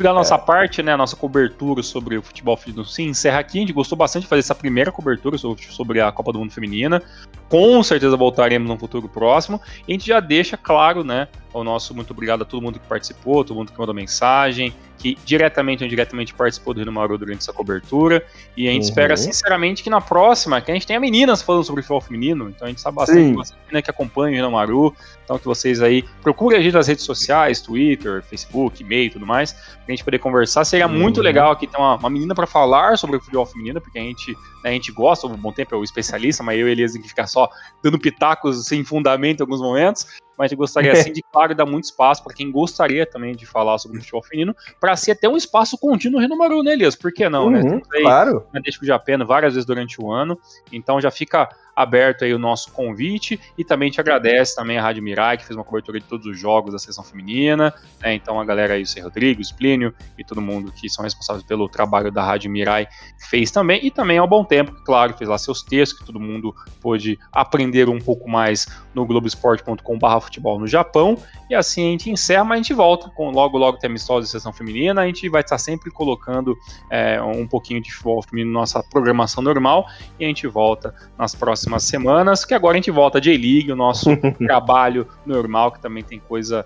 Speaker 3: da nossa é. parte, né, a nossa cobertura sobre o futebol feminino se encerra aqui. A gente gostou bastante de fazer essa primeira cobertura sobre, sobre a Copa do Mundo Feminina. Com certeza voltaremos no futuro próximo. E a gente já deixa claro, né, o nosso muito obrigado a todo mundo que participou, todo mundo que mandou mensagem, que diretamente ou indiretamente participou do Rio Maru durante essa cobertura. E a gente uhum. espera, sinceramente, que na próxima, que a gente tenha meninas falando sobre futebol feminino. Então a gente sabe bastante, bastante né, que acompanha o Rio Maru. Então que vocês aí procurem a gente nas redes sociais, Twitter, Facebook, e-mail e tudo mais, pra gente poder conversar. Seria uhum. muito legal aqui ter uma, uma menina para falar sobre o futebol feminino, porque a gente, né, a gente gosta, o Bom Tempo é o especialista, mas eu e Elias tem que ficar só dando pitacos sem fundamento em alguns momentos. Mas gente gostaria, assim, <laughs> de, claro, dar muito espaço para quem gostaria também de falar sobre o futebol feminino, para ser até um espaço contínuo no Rio Maru, né, Elias? Por que não, né?
Speaker 1: uhum, né? Aí, claro.
Speaker 3: Deixa o Japeno várias vezes durante o ano, então já fica aberto aí o nosso convite e também te agradece também a Rádio Mirai, que fez uma cobertura de todos os jogos da seleção feminina, né? Então a galera aí, o C. Rodrigo, o Plínio e todo mundo que são responsáveis pelo trabalho da Rádio Mirai fez também, e também ao bom tempo, claro, fez lá seus textos, que todo mundo pôde aprender um pouco mais no globesport.com.br futebol no Japão, e assim a gente encerra, mas a gente volta com logo logo tem amistosa de seleção feminina, a gente vai estar sempre colocando é, um pouquinho de futebol feminino na nossa programação normal, e a gente volta nas próximas semanas, que agora a gente volta a J-League, o nosso <laughs> trabalho normal, que também tem coisa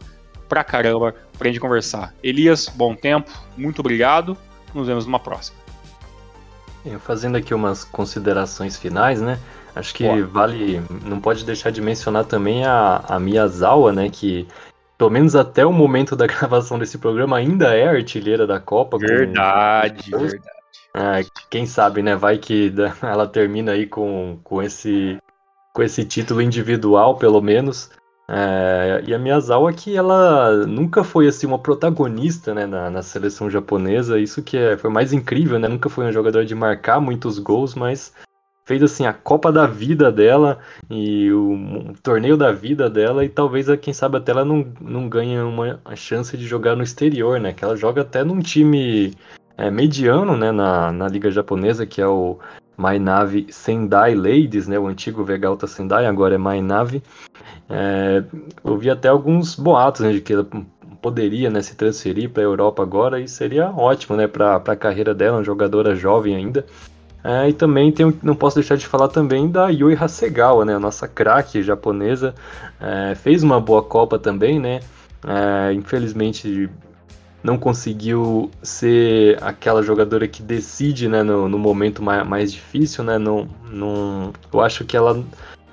Speaker 3: pra caramba pra gente conversar. Elias, bom tempo, muito obrigado, nos vemos numa próxima.
Speaker 2: Eu fazendo aqui umas considerações finais, né? Acho que vale, não pode deixar de mencionar também a, a Miyazawa, né? Que pelo menos até o momento da <laughs> gravação desse programa ainda é artilheira da Copa.
Speaker 3: Verdade, com... verdade.
Speaker 2: É, quem sabe, né? Vai que <laughs> ela termina aí com, com, esse, com esse título individual, pelo menos. É, e a Miyazawa que ela nunca foi assim uma protagonista né, na, na seleção japonesa, isso que é, foi mais incrível, né? Nunca foi um jogador de marcar muitos gols, mas fez assim a Copa da vida dela e o, torneio da vida dela e talvez quem sabe até ela não, não ganhe uma chance de jogar no exterior, né? Que ela joga até num time é, mediano né, na, na liga japonesa, que é o Mainave Sendai Ladies, né, o antigo Vegalta Sendai, agora é Mainave. É, eu vi até alguns boatos né, de que ela poderia né, se transferir para a Europa agora e seria ótimo né, para a carreira dela, uma jogadora jovem ainda. É, e também tem, não posso deixar de falar também da Yui Hasegawa, né, a nossa craque japonesa. É, fez uma boa Copa também, né? É, infelizmente não conseguiu ser aquela jogadora que decide né, no, no momento mais, mais, difícil, né? Não, não, eu acho que ela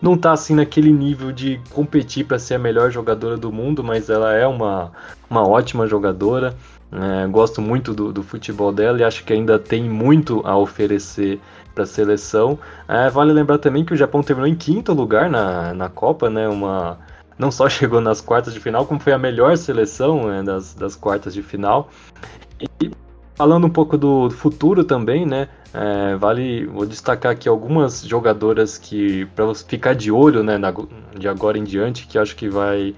Speaker 2: não tá assim naquele nível de competir para ser a melhor jogadora do mundo, mas ela é uma, uma ótima jogadora. É, gosto muito do, do, futebol dela e acho que ainda tem muito a oferecer para a seleção. É, vale lembrar também que o Japão terminou em quinto lugar na, na Copa, né? Uma, não só <laughs> chegou nas quartas de final, como foi a melhor seleção né, das, das quartas de final. E falando um pouco do futuro também, né? É, vale, vou destacar aqui algumas jogadoras que para ficar de olho, né, na, de agora em diante, que acho que vai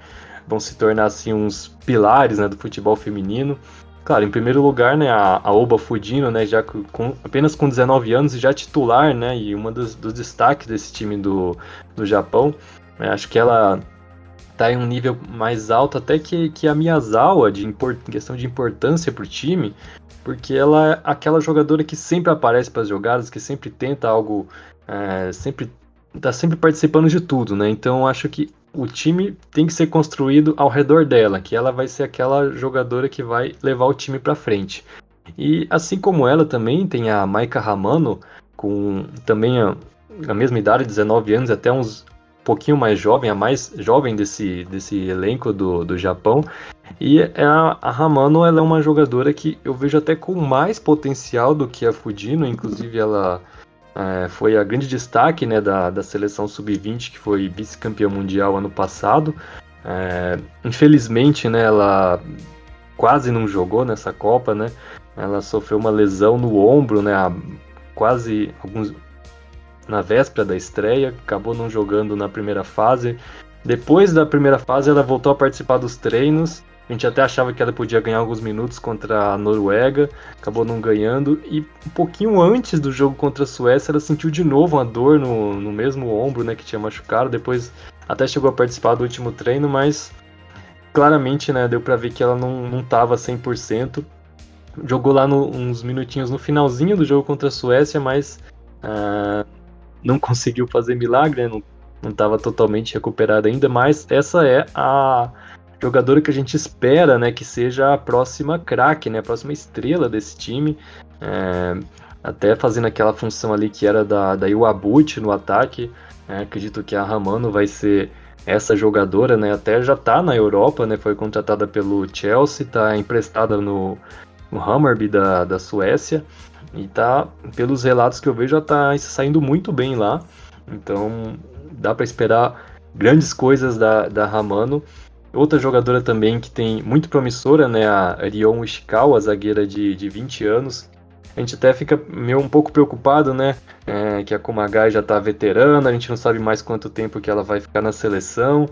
Speaker 2: vão se tornar assim uns pilares, né, do futebol feminino. Claro, em primeiro lugar, né, a, a Oba Fudino, né, já com, apenas com 19 anos e já titular, né, e uma dos, dos destaques desse time do, do Japão. É, acho que ela tá em um nível mais alto até que, que a Miyazawa, de import, questão de importância para o time, porque ela é aquela jogadora que sempre aparece para as jogadas, que sempre tenta algo, é, sempre tá sempre participando de tudo, né? Então acho que o time tem que ser construído ao redor dela, que ela vai ser aquela jogadora que vai levar o time para frente. E assim como ela também tem a Maika Ramano com também a, a mesma idade, 19 anos, até uns pouquinho mais jovem, a mais jovem desse, desse elenco do, do Japão. E é a, a Hamano ela é uma jogadora que eu vejo até com mais potencial do que a Fudino, inclusive ela é, foi a grande destaque né, da, da seleção sub-20, que foi vice-campeã mundial ano passado. É, infelizmente, né, ela quase não jogou nessa Copa, né? Ela sofreu uma lesão no ombro, né? Quase alguns, na véspera da estreia, acabou não jogando na primeira fase. Depois da primeira fase, ela voltou a participar dos treinos. A gente até achava que ela podia ganhar alguns minutos contra a Noruega, acabou não ganhando. E um pouquinho antes do jogo contra a Suécia, ela sentiu de novo uma dor no, no mesmo ombro né, que tinha machucado. Depois até chegou a participar do último treino, mas claramente né, deu para ver que ela não, não tava 100%. Jogou lá no, uns minutinhos no finalzinho do jogo contra a Suécia, mas uh, não conseguiu fazer milagre, né? não estava totalmente recuperada ainda, mas essa é a jogadora que a gente espera, né, que seja a próxima craque, né, a próxima estrela desse time, é, até fazendo aquela função ali que era da, da Iwabuchi no ataque, é, acredito que a Ramano vai ser essa jogadora, né, até já está na Europa, né, foi contratada pelo Chelsea, está emprestada no, no Hammarby da, da Suécia, e tá, pelos relatos que eu vejo, já tá saindo muito bem lá. Então dá para esperar grandes coisas da, da Ramano. Outra jogadora também que tem muito promissora, né, a Rion Ishikawa, zagueira de, de 20 anos. A gente até fica meio um pouco preocupado, né, é, que a Kumagai já está veterana, a gente não sabe mais quanto tempo que ela vai ficar na seleção.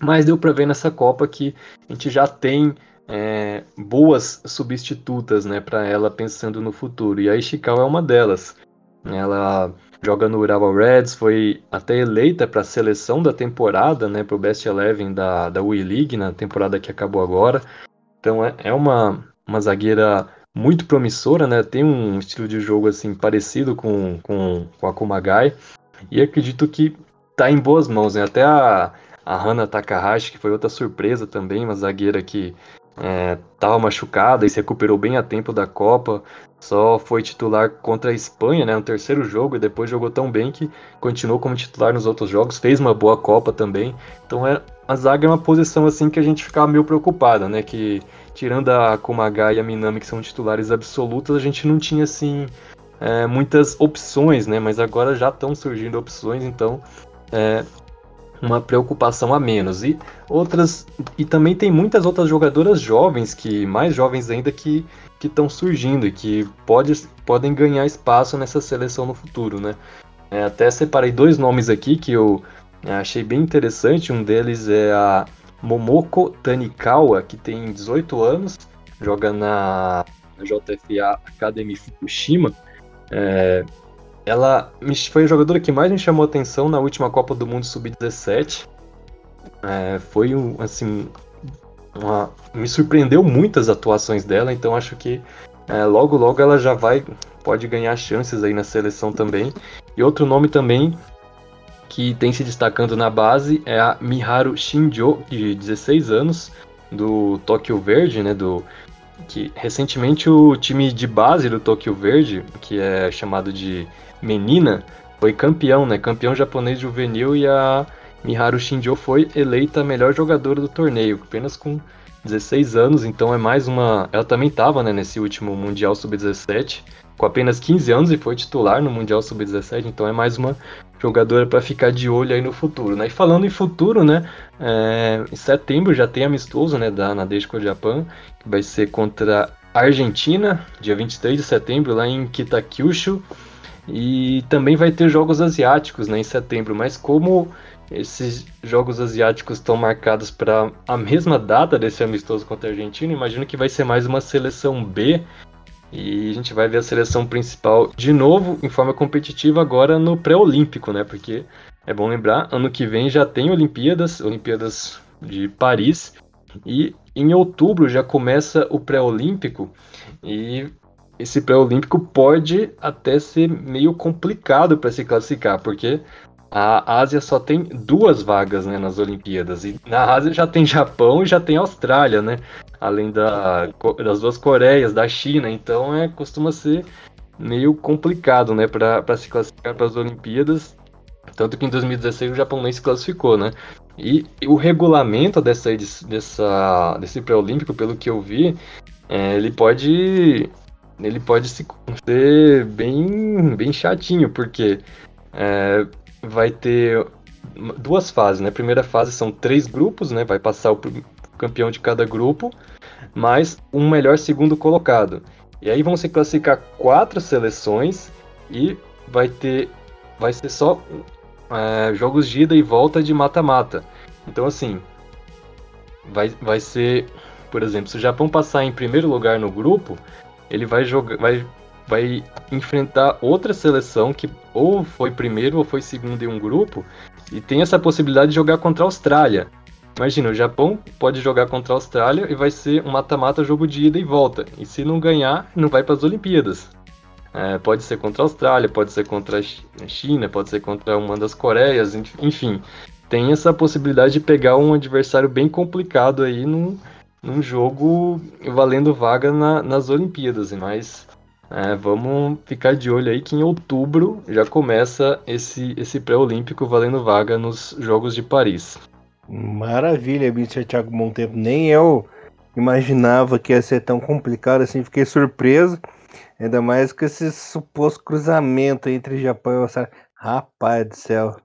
Speaker 2: Mas deu para ver nessa Copa que a gente já tem é, boas substitutas né, para ela pensando no futuro. E a Ishikawa é uma delas. Ela joga no Urawa Reds, foi até eleita para a seleção da temporada, né, para o Best Eleven da, da Wii League, na temporada que acabou agora. Então é, é uma, uma zagueira muito promissora, né, tem um estilo de jogo assim parecido com, com, com a Kumagai. E acredito que está em boas mãos, né? Até a, a Hana Takahashi, que foi outra surpresa também, uma zagueira que estava é, machucada e se recuperou bem a tempo da Copa. Só foi titular contra a Espanha, né, no terceiro jogo, e depois jogou tão bem que continuou como titular nos outros jogos, fez uma boa Copa também. Então é, a zaga é uma posição assim que a gente ficava meio preocupado, né, que tirando a Kumaga e a Minami, que são titulares absolutos, a gente não tinha assim é, muitas opções, né, mas agora já estão surgindo opções, então é, uma preocupação a menos. E outras e também tem muitas outras jogadoras jovens que mais jovens ainda que que estão surgindo e que pode, podem ganhar espaço nessa seleção no futuro, né? É, até separei dois nomes aqui que eu é, achei bem interessante. Um deles é a Momoko Tanikawa, que tem 18 anos, joga na JFA Academy Fukushima. É, ela foi a jogadora que mais me chamou atenção na última Copa do Mundo Sub-17. É, foi um, assim, uma, me surpreendeu muito as atuações dela, então acho que é, logo logo ela já vai pode ganhar chances aí na seleção também. E outro nome também que tem se destacando na base é a Miharu Shinjo, de 16 anos, do Tokyo Verde, né, do que recentemente o time de base do Tokyo Verde, que é chamado de menina, foi campeão, né? Campeão japonês juvenil e a Miharu Shinjo foi eleita a melhor jogadora do torneio, apenas com 16 anos, então é mais uma. Ela também estava né, nesse último Mundial Sub-17, com apenas 15 anos e foi titular no Mundial Sub-17, então é mais uma jogadora para ficar de olho aí no futuro. Né? E falando em futuro, né, é, em setembro já tem amistoso né, da Nadeshiko Japan, que vai ser contra a Argentina, dia 23 de setembro, lá em Kitakyushu. E também vai ter jogos asiáticos né, em setembro, mas como esses jogos asiáticos estão marcados para a mesma data desse amistoso contra a Argentina, imagino que vai ser mais uma seleção B. E a gente vai ver a seleção principal de novo em forma competitiva agora no pré-olímpico, né? Porque é bom lembrar, ano que vem já tem Olimpíadas, Olimpíadas de Paris, e em outubro já começa o pré-olímpico. E esse pré-olímpico pode até ser meio complicado para se classificar, porque a Ásia só tem duas vagas né, nas Olimpíadas. E na Ásia já tem Japão e já tem Austrália, né? Além da, das duas Coreias, da China. Então é, costuma ser meio complicado né, para se classificar para as Olimpíadas. Tanto que em 2016 o Japão nem se classificou, né? E, e o regulamento dessa, dessa, desse pré-olímpico, pelo que eu vi, é, ele pode ele pode se, ser bem, bem chatinho, porque é, vai ter duas fases, né? Primeira fase são três grupos, né? Vai passar o campeão de cada grupo, mais um melhor segundo colocado. E aí vão se classificar quatro seleções e vai ter, vai ser só é, jogos de ida e volta de mata-mata. Então assim, vai, vai ser, por exemplo, se o Japão passar em primeiro lugar no grupo, ele vai jogar, vai, vai enfrentar outra seleção que ou foi primeiro ou foi segundo em um grupo e tem essa possibilidade de jogar contra a Austrália. Imagina, o Japão pode jogar contra a Austrália e vai ser um mata-mata jogo de ida e volta. E se não ganhar, não vai para as Olimpíadas. É, pode ser contra a Austrália, pode ser contra a China, pode ser contra uma das Coreias, enfim. Tem essa possibilidade de pegar um adversário bem complicado aí num, num jogo valendo vaga na, nas Olimpíadas, mas é, vamos ficar de olho aí que em outubro já começa esse, esse pré-olímpico valendo vaga nos Jogos de Paris.
Speaker 1: Maravilha, Mr. Thiago Montempo. Nem eu imaginava que ia ser tão complicado assim, fiquei surpreso. Ainda mais com esse suposto cruzamento entre Japão e Austrália. Rapaz do céu.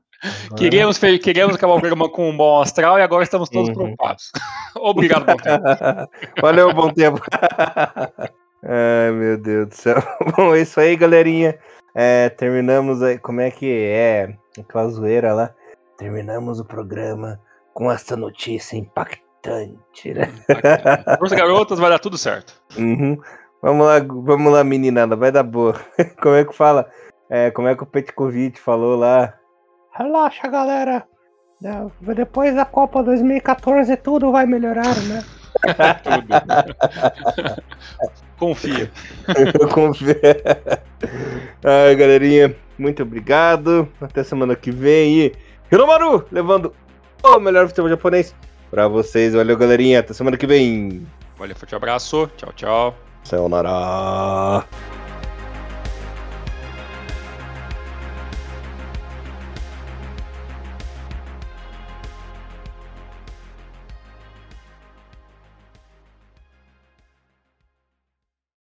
Speaker 3: Queríamos, queríamos acabar o programa com um bom astral e agora estamos todos uhum. preocupados. <laughs> Obrigado, bom tempo. <laughs>
Speaker 1: Valeu, bom tempo. <laughs> Ai, meu Deus do céu. Bom, é isso aí, galerinha. É, terminamos aí. Como é que é? Aquela zoeira lá. Terminamos o programa com essa notícia impactante, né?
Speaker 3: Força, garotas, vai dar tudo certo.
Speaker 1: Uhum. Vamos lá, vamos lá, meninada, vai dar boa. Como é que fala? É, como é que o Petkovic falou lá? Relaxa, galera. Depois da Copa 2014 tudo vai melhorar, né? <laughs>
Speaker 3: tudo. Confia.
Speaker 1: Confia. Ai, galerinha, muito obrigado. Até semana que vem. E Hiromaru levando o melhor futebol japonês pra vocês. Valeu, galerinha. Até semana que vem.
Speaker 3: Valeu, forte abraço. Tchau, tchau.
Speaker 1: Sayonara.